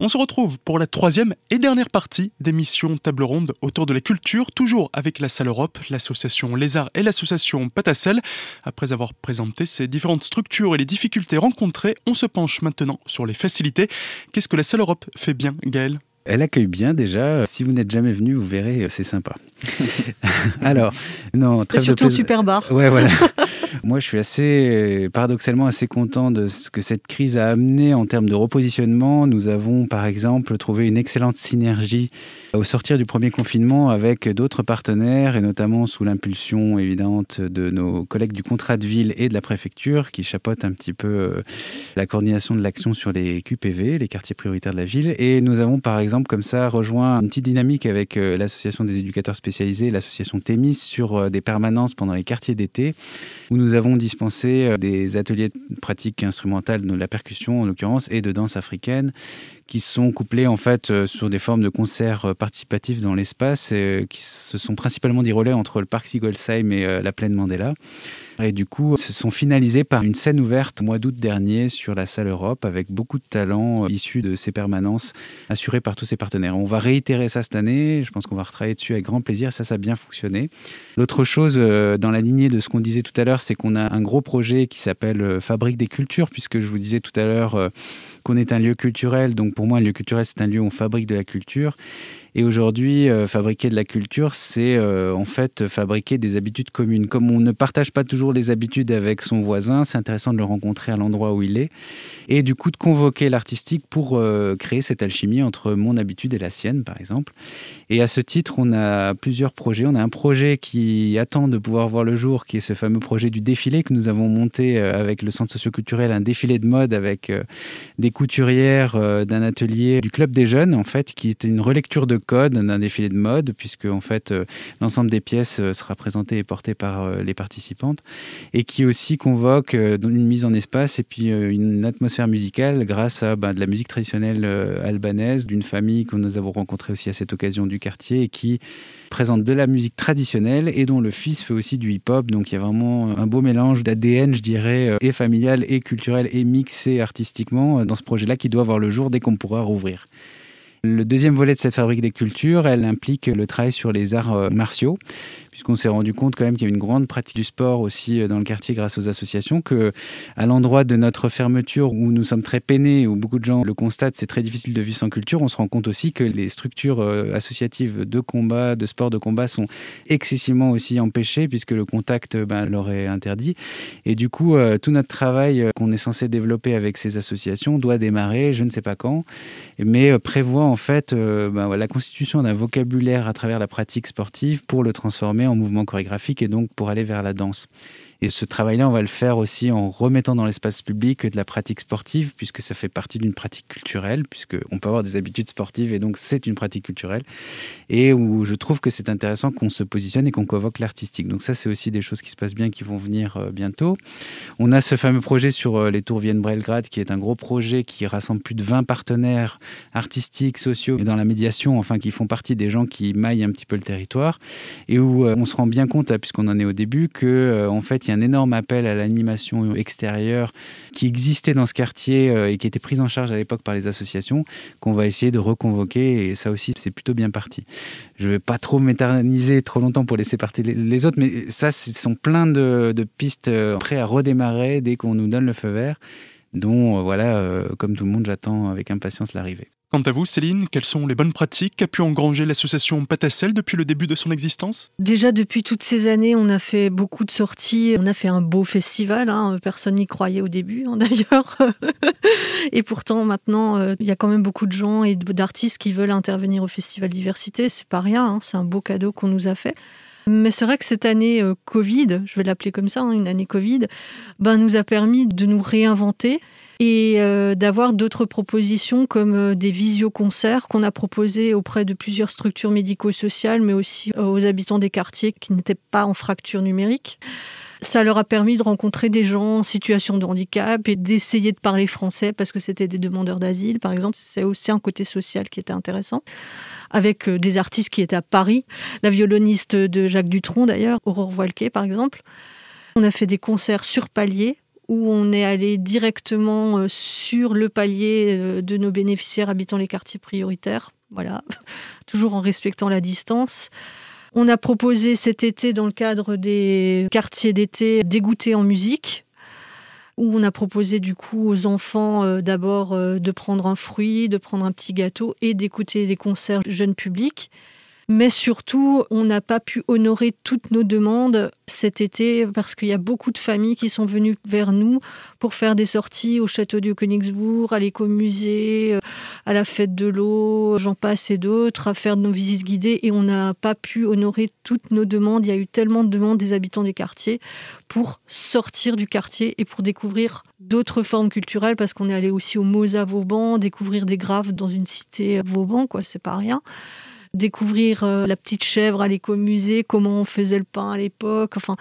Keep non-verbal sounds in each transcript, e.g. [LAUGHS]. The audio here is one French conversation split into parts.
On se retrouve pour la troisième et dernière partie d'émission Table Ronde autour de la culture, toujours avec la Salle Europe, l'association Arts et l'association Patacel. Après avoir présenté ces différentes structures et les difficultés rencontrées, on se penche maintenant sur les facilités. Qu'est-ce que la Salle Europe fait bien, Gaël elle accueille bien déjà. Si vous n'êtes jamais venu, vous verrez, c'est sympa. [LAUGHS] Alors, non, très surtout un super bar. Ouais, voilà. [LAUGHS] Moi, je suis assez, paradoxalement, assez content de ce que cette crise a amené en termes de repositionnement. Nous avons, par exemple, trouvé une excellente synergie au sortir du premier confinement avec d'autres partenaires et notamment sous l'impulsion évidente de nos collègues du contrat de ville et de la préfecture qui chapeautent un petit peu euh, la coordination de l'action sur les QPV, les quartiers prioritaires de la ville. Et nous avons, par exemple, comme ça, rejoint une petite dynamique avec euh, l'association des éducateurs spécialisés, l'association Témis sur euh, des permanences pendant les quartiers d'été où nous avons dispensé euh, des ateliers de pratique instrumentale de la percussion en l'occurrence et de danse africaine qui sont couplés en fait euh, sur des formes de concerts euh, participatifs dans l'espace qui se sont principalement déroulés entre le parc Sigolsheim et la plaine Mandela et du coup se sont finalisés par une scène ouverte mois d'août dernier sur la salle Europe avec beaucoup de talents issus de ces permanences assurées par tous ces partenaires. On va réitérer ça cette année, je pense qu'on va retravailler dessus avec grand plaisir, ça ça a bien fonctionné. L'autre chose dans la lignée de ce qu'on disait tout à l'heure c'est qu'on a un gros projet qui s'appelle euh, Fabrique des cultures, puisque je vous disais tout à l'heure euh, qu'on est un lieu culturel. Donc pour moi, un lieu culturel, c'est un lieu où on fabrique de la culture. Et aujourd'hui, euh, fabriquer de la culture, c'est euh, en fait fabriquer des habitudes communes. Comme on ne partage pas toujours les habitudes avec son voisin, c'est intéressant de le rencontrer à l'endroit où il est. Et du coup, de convoquer l'artistique pour euh, créer cette alchimie entre mon habitude et la sienne, par exemple. Et à ce titre, on a plusieurs projets. On a un projet qui attend de pouvoir voir le jour, qui est ce fameux projet du défilé que nous avons monté avec le centre socioculturel, un défilé de mode avec des couturières d'un atelier du Club des Jeunes, en fait, qui est une relecture de code d'un défilé de mode, puisque en fait euh, l'ensemble des pièces euh, sera présenté et porté par euh, les participantes, et qui aussi convoque une mise en espace et puis une atmosphère musicale grâce à bah, de la musique traditionnelle albanaise d'une famille que nous avons rencontrée aussi à cette occasion du quartier et qui présente de la musique traditionnelle et dont le fils fait aussi du hip-hop. Donc il y a vraiment un beau mélange d'ADN, je dirais, et familial et culturel et mixé artistiquement dans ce projet-là qui doit voir le jour dès qu'on pourra rouvrir. Le deuxième volet de cette fabrique des cultures, elle implique le travail sur les arts euh, martiaux, puisqu'on s'est rendu compte quand même qu'il y a une grande pratique du sport aussi euh, dans le quartier grâce aux associations, que à l'endroit de notre fermeture où nous sommes très peinés, où beaucoup de gens le constatent, c'est très difficile de vivre sans culture, on se rend compte aussi que les structures euh, associatives de combat, de sport de combat sont excessivement aussi empêchées puisque le contact ben, leur est interdit. Et du coup, tout notre travail qu'on est censé développer avec ces associations doit démarrer, je ne sais pas quand, mais prévoit en fait euh, ben la constitution d'un vocabulaire à travers la pratique sportive pour le transformer en mouvement chorégraphique et donc pour aller vers la danse. Et ce travail-là, on va le faire aussi en remettant dans l'espace public de la pratique sportive, puisque ça fait partie d'une pratique culturelle, puisqu'on peut avoir des habitudes sportives et donc c'est une pratique culturelle. Et où je trouve que c'est intéressant qu'on se positionne et qu'on convoque l'artistique. Donc ça, c'est aussi des choses qui se passent bien, qui vont venir euh, bientôt. On a ce fameux projet sur euh, les tours Vienne-Brelgrad, qui est un gros projet qui rassemble plus de 20 partenaires artistiques, sociaux et dans la médiation, enfin, qui font partie des gens qui maillent un petit peu le territoire. Et où euh, on se rend bien compte, puisqu'on en est au début, que en fait, un énorme appel à l'animation extérieure qui existait dans ce quartier euh, et qui était prise en charge à l'époque par les associations, qu'on va essayer de reconvoquer. Et ça aussi, c'est plutôt bien parti. Je ne vais pas trop m'éterniser trop longtemps pour laisser partir les autres, mais ça, ce sont plein de, de pistes euh, prêtes à redémarrer dès qu'on nous donne le feu vert dont, euh, voilà, comme tout le monde, j'attends avec impatience l'arrivée. Quant à vous, Céline, quelles sont les bonnes pratiques qu'a pu engranger l'association Patacel depuis le début de son existence? Déjà, depuis toutes ces années, on a fait beaucoup de sorties. On a fait un beau festival. Hein. Personne n'y croyait au début, hein, [LAUGHS] d'ailleurs. et pourtant, maintenant, euh, il y a quand même beaucoup de gens et d'artistes qui veulent intervenir au Festival Diversité. C'est pas rien. Hein. C'est un beau cadeau qu'on nous a fait. Mais c'est vrai que cette année euh, Covid, je vais l'appeler comme ça, une année Covid, ben, nous a permis de nous réinventer et euh, d'avoir d'autres propositions comme euh, des visioconcerts qu'on a proposés auprès de plusieurs structures médico-sociales, mais aussi aux habitants des quartiers qui n'étaient pas en fracture numérique. Ça leur a permis de rencontrer des gens en situation de handicap et d'essayer de parler français parce que c'était des demandeurs d'asile, par exemple. C'est aussi un côté social qui était intéressant. Avec des artistes qui étaient à Paris, la violoniste de Jacques Dutronc d'ailleurs, Aurore Voilquet par exemple. On a fait des concerts sur palier où on est allé directement sur le palier de nos bénéficiaires habitant les quartiers prioritaires. Voilà, [LAUGHS] toujours en respectant la distance. On a proposé cet été, dans le cadre des quartiers d'été, dégoûtés en musique, où on a proposé du coup aux enfants euh, d'abord euh, de prendre un fruit, de prendre un petit gâteau et d'écouter des concerts jeunes publics. Mais surtout, on n'a pas pu honorer toutes nos demandes cet été parce qu'il y a beaucoup de familles qui sont venues vers nous pour faire des sorties au château de Königsbourg, à l'écomusée, euh, à la fête de l'eau, j'en passe et d'autres, à faire nos visites guidées et on n'a pas pu honorer toutes nos demandes. Il y a eu tellement de demandes des habitants des quartiers pour sortir du quartier et pour découvrir d'autres formes culturelles parce qu'on est allé aussi au Mosa Vauban, découvrir des graves dans une cité Vauban, quoi, c'est pas rien découvrir euh, la petite chèvre à l'écomusée, comment on faisait le pain à l'époque. Enfin,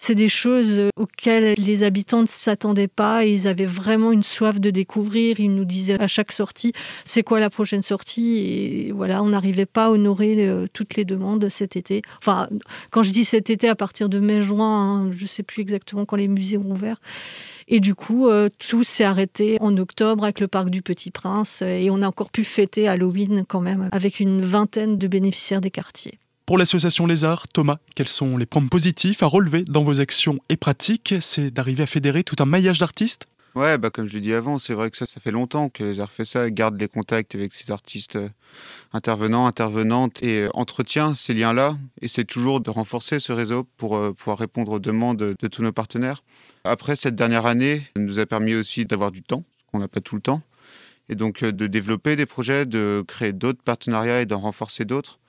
c'est des choses euh, auxquelles les habitants ne s'attendaient pas et ils avaient vraiment une soif de découvrir. Ils nous disaient à chaque sortie, c'est quoi la prochaine sortie? Et voilà, on n'arrivait pas à honorer euh, toutes les demandes cet été. Enfin, quand je dis cet été, à partir de mai-juin, hein, je ne sais plus exactement quand les musées ont ouvert. Et du coup, euh, tout s'est arrêté en octobre avec le parc du Petit Prince. Et on a encore pu fêter Halloween quand même avec une vingtaine de bénéficiaires des quartiers. Pour l'association Les Arts, Thomas, quels sont les points positifs à relever dans vos actions et pratiques? C'est d'arriver à fédérer tout un maillage d'artistes? Ouais, bah comme je l'ai dit avant, c'est vrai que ça, ça fait longtemps que les arts fait ça, garde les contacts avec ces artistes euh, intervenants, intervenantes et euh, entretient ces liens-là. Et c'est toujours de renforcer ce réseau pour euh, pouvoir répondre aux demandes de tous nos partenaires. Après, cette dernière année nous a permis aussi d'avoir du temps, qu'on n'a pas tout le temps, et donc de développer des projets, de créer d'autres partenariats et d'en renforcer d'autres.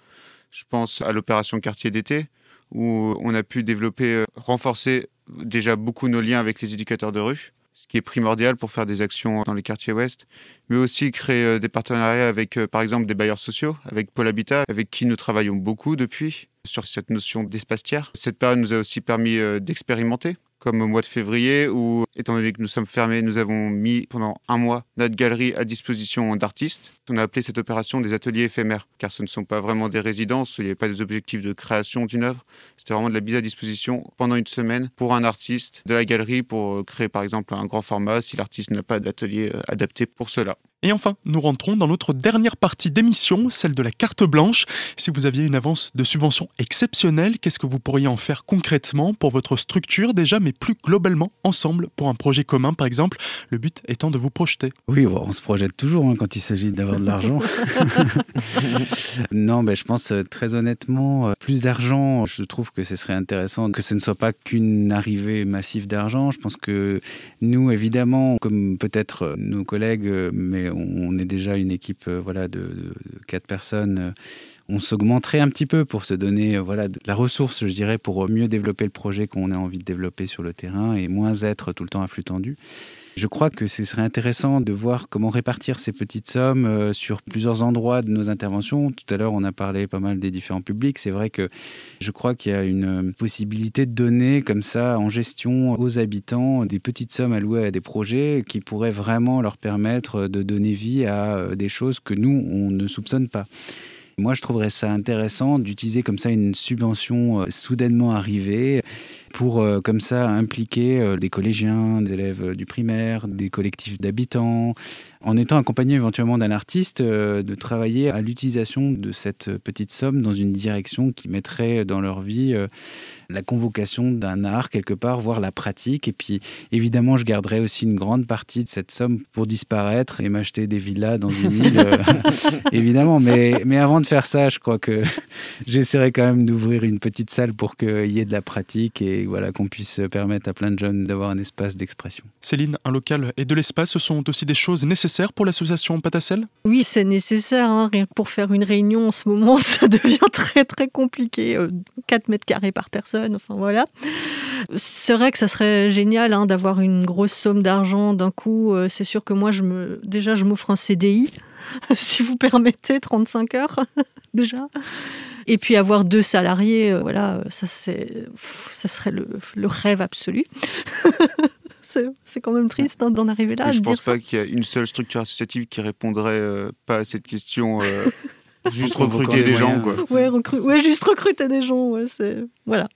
Je pense à l'opération quartier d'été, où on a pu développer, renforcer déjà beaucoup nos liens avec les éducateurs de rue ce qui est primordial pour faire des actions dans les quartiers ouest, mais aussi créer euh, des partenariats avec, euh, par exemple, des bailleurs sociaux, avec Pôle Habitat, avec qui nous travaillons beaucoup depuis sur cette notion d'espace tiers. Cette période nous a aussi permis euh, d'expérimenter comme au mois de février, où, étant donné que nous sommes fermés, nous avons mis pendant un mois notre galerie à disposition d'artistes. On a appelé cette opération des ateliers éphémères, car ce ne sont pas vraiment des résidences, il n'y avait pas des objectifs de création d'une œuvre, c'était vraiment de la mise à disposition pendant une semaine pour un artiste de la galerie pour créer par exemple un grand format si l'artiste n'a pas d'atelier euh, adapté pour cela. Et enfin, nous rentrons dans notre dernière partie d'émission, celle de la carte blanche. Si vous aviez une avance de subvention exceptionnelle, qu'est-ce que vous pourriez en faire concrètement pour votre structure déjà, mais plus globalement ensemble pour un projet commun par exemple, le but étant de vous projeter? Oui, on se projette toujours hein, quand il s'agit d'avoir de l'argent. [LAUGHS] non, mais je pense euh, très honnêtement, euh, plus d'argent, je trouve que ce serait intéressant que ce ne soit pas qu'une arrivée massive d'argent. Je pense que nous, évidemment, comme peut-être euh, nos collègues, mais on est déjà une équipe euh, voilà, de, quatre personnes euh, on s'augmenterait un petit peu pour se donner euh, voilà, la ressource, je dirais, pour mieux développer le projet qu'on a envie de développer sur le terrain et moins être tout le temps à flux tendu. Je crois que ce serait intéressant de voir comment répartir ces petites sommes euh, sur plusieurs endroits de nos interventions. Tout à l'heure, on a parlé pas mal des différents publics. C'est vrai que je crois qu'il y a une possibilité de donner comme ça en gestion aux habitants des petites sommes allouées à des projets qui pourraient vraiment leur permettre de donner vie à euh, des choses que nous, on ne soupçonne pas. Moi, je trouverais ça intéressant d'utiliser comme ça une subvention euh, soudainement arrivée pour euh, comme ça impliquer euh, des collégiens, des élèves du primaire, des collectifs d'habitants, en étant accompagné éventuellement d'un artiste, de travailler à l'utilisation de cette petite somme dans une direction qui mettrait dans leur vie la convocation d'un art quelque part, voire la pratique. Et puis évidemment, je garderai aussi une grande partie de cette somme pour disparaître et m'acheter des villas dans une île, euh, [LAUGHS] évidemment. Mais, mais avant de faire ça, je crois que [LAUGHS] j'essaierai quand même d'ouvrir une petite salle pour qu'il y ait de la pratique et voilà qu'on puisse permettre à plein de jeunes d'avoir un espace d'expression. Céline, un local et de l'espace, ce sont aussi des choses nécessaires pour l'association Patacel? Oui, c'est nécessaire. Hein. Rien que pour faire une réunion en ce moment, [LAUGHS] ça devient très très compliqué. 4 euh, mètres carrés par personne Enfin voilà. C'est vrai que ça serait génial hein, d'avoir une grosse somme d'argent d'un coup. Euh, c'est sûr que moi, je me, déjà, je m'offre un CDI, [LAUGHS] si vous permettez, 35 heures [LAUGHS] déjà. Et puis avoir deux salariés, euh, voilà, ça, c'est, ça serait le, rêve absolu. [LAUGHS] c'est quand même triste hein, d'en arriver là. je ne pense pas qu'il y a une seule structure associative qui répondrait euh, pas à cette question. [LAUGHS] juste recruter des, gens, quoi. Ouais, juste recruter des gens, ouais, c'est... Voilà.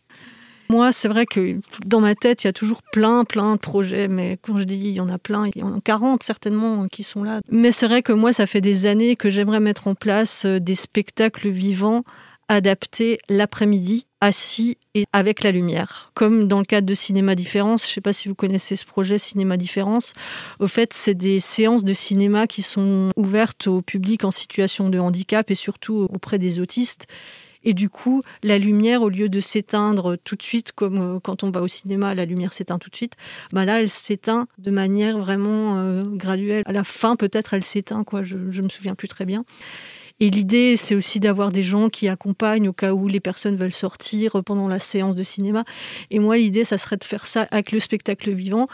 Moi, c'est vrai que dans ma tête, il y a toujours plein, plein de projets, mais quand je dis il y en a plein, il y en a 40 certainement qui sont là. Mais c'est vrai que moi, ça fait des années que j'aimerais mettre en place euh, des spectacles vivants adaptés l'après-midi, assis et avec la lumière. Comme dans le cadre de Cinéma Différence, je ne sais pas si vous connaissez ce projet Cinéma Différence, au fait, c'est des séances de cinéma qui sont ouvertes au public en situation de handicap et surtout auprès des autistes et du coup, la lumière, au lieu de s'éteindre tout de suite, comme euh, quand on va au cinéma, la lumière s'éteint tout de suite, bah là, elle s'éteint de manière vraiment euh, graduelle. À la fin, peut-être, elle s'éteint, quoi. Je ne me souviens plus très bien. Et l'idée, c'est aussi d'avoir des gens qui accompagnent au cas où les personnes veulent sortir pendant la séance de cinéma. Et moi, l'idée, ça serait de faire ça avec le spectacle vivant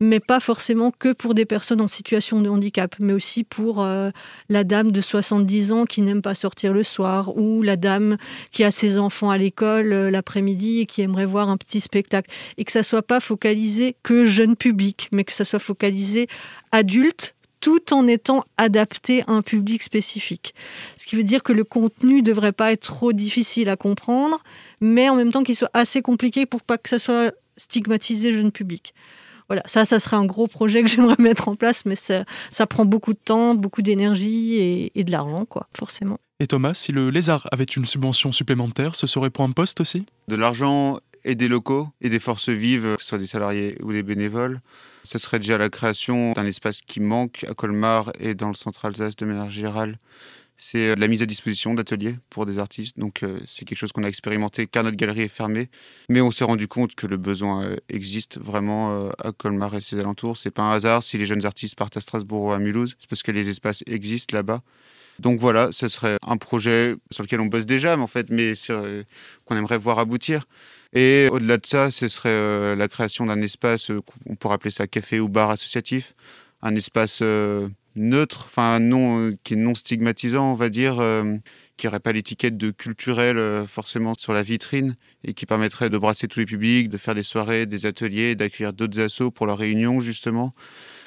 mais pas forcément que pour des personnes en situation de handicap, mais aussi pour euh, la dame de 70 ans qui n'aime pas sortir le soir, ou la dame qui a ses enfants à l'école euh, l'après-midi et qui aimerait voir un petit spectacle. Et que ça soit pas focalisé que jeune public, mais que ça soit focalisé adulte tout en étant adapté à un public spécifique. Ce qui veut dire que le contenu ne devrait pas être trop difficile à comprendre, mais en même temps qu'il soit assez compliqué pour pas que ça soit stigmatisé jeune public. Voilà, ça, ça serait un gros projet que [LAUGHS] j'aimerais mettre en place, mais ça, ça prend beaucoup de temps, beaucoup d'énergie et, de l'argent, quoi, forcément. Et Thomas, si le Lézard avait une subvention supplémentaire, ce serait pour un poste aussi? De l'argent et des locaux et des forces vives, que ce soit des salariés ou des bénévoles. Ce serait déjà la création d'un espace qui manque à Colmar et dans le centre Alsace de manière générale c'est euh, la mise à disposition d'ateliers pour des artistes. Donc euh, c'est quelque chose qu'on a expérimenté car notre galerie est fermée. Mais on s'est rendu compte que le besoin euh, existe vraiment à Colmar et ses alentours. C'est pas un hasard si les jeunes artistes partent à Strasbourg ou à Mulhouse. C'est parce que les espaces existent là-bas. Donc voilà, ce serait un projet sur lequel on bosse déjà, mais en fait, mais qu'on aimerait voir aboutir. Et au-delà de ça, ce serait la création d'un espace, on pourrait appeler ça café ou bar associatif, un espace neutre, enfin non, euh, qui est non stigmatisant, on va dire, euh, qui n'aurait pas l'étiquette de culturel euh, forcément sur la vitrine et qui permettrait de brasser tous les publics, de faire des soirées, des ateliers, d'accueillir d'autres assos pour leur réunion justement,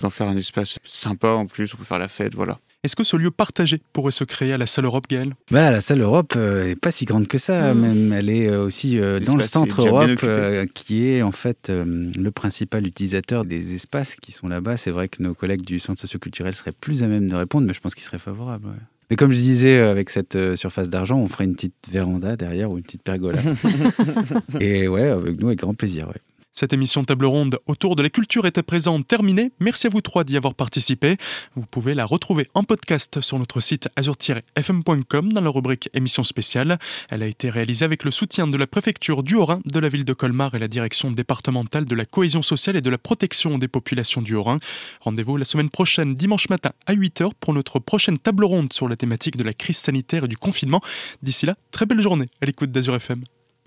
d'en faire un espace sympa en plus, on peut faire la fête, voilà. Est-ce que ce lieu partagé pourrait se créer à la salle Europe, Gaël bah, La salle Europe n'est pas si grande que ça, mmh. même. Elle est aussi dans le centre Europe, qui est en fait le principal utilisateur des espaces qui sont là-bas. C'est vrai que nos collègues du centre socioculturel seraient plus à même de répondre, mais je pense qu'ils seraient favorables. Mais comme je disais, avec cette surface d'argent, on ferait une petite véranda derrière ou une petite pergola. [LAUGHS] Et ouais, avec nous, avec grand plaisir. Ouais. Cette émission table ronde autour de la culture est à présent terminée. Merci à vous trois d'y avoir participé. Vous pouvez la retrouver en podcast sur notre site azur-fm.com dans la rubrique émission spéciale. Elle a été réalisée avec le soutien de la préfecture du Haut-Rhin, de la ville de Colmar et la direction départementale de la cohésion sociale et de la protection des populations du Haut-Rhin. Rendez-vous la semaine prochaine, dimanche matin à 8h pour notre prochaine table ronde sur la thématique de la crise sanitaire et du confinement. D'ici là, très belle journée à l'écoute d'Azur FM.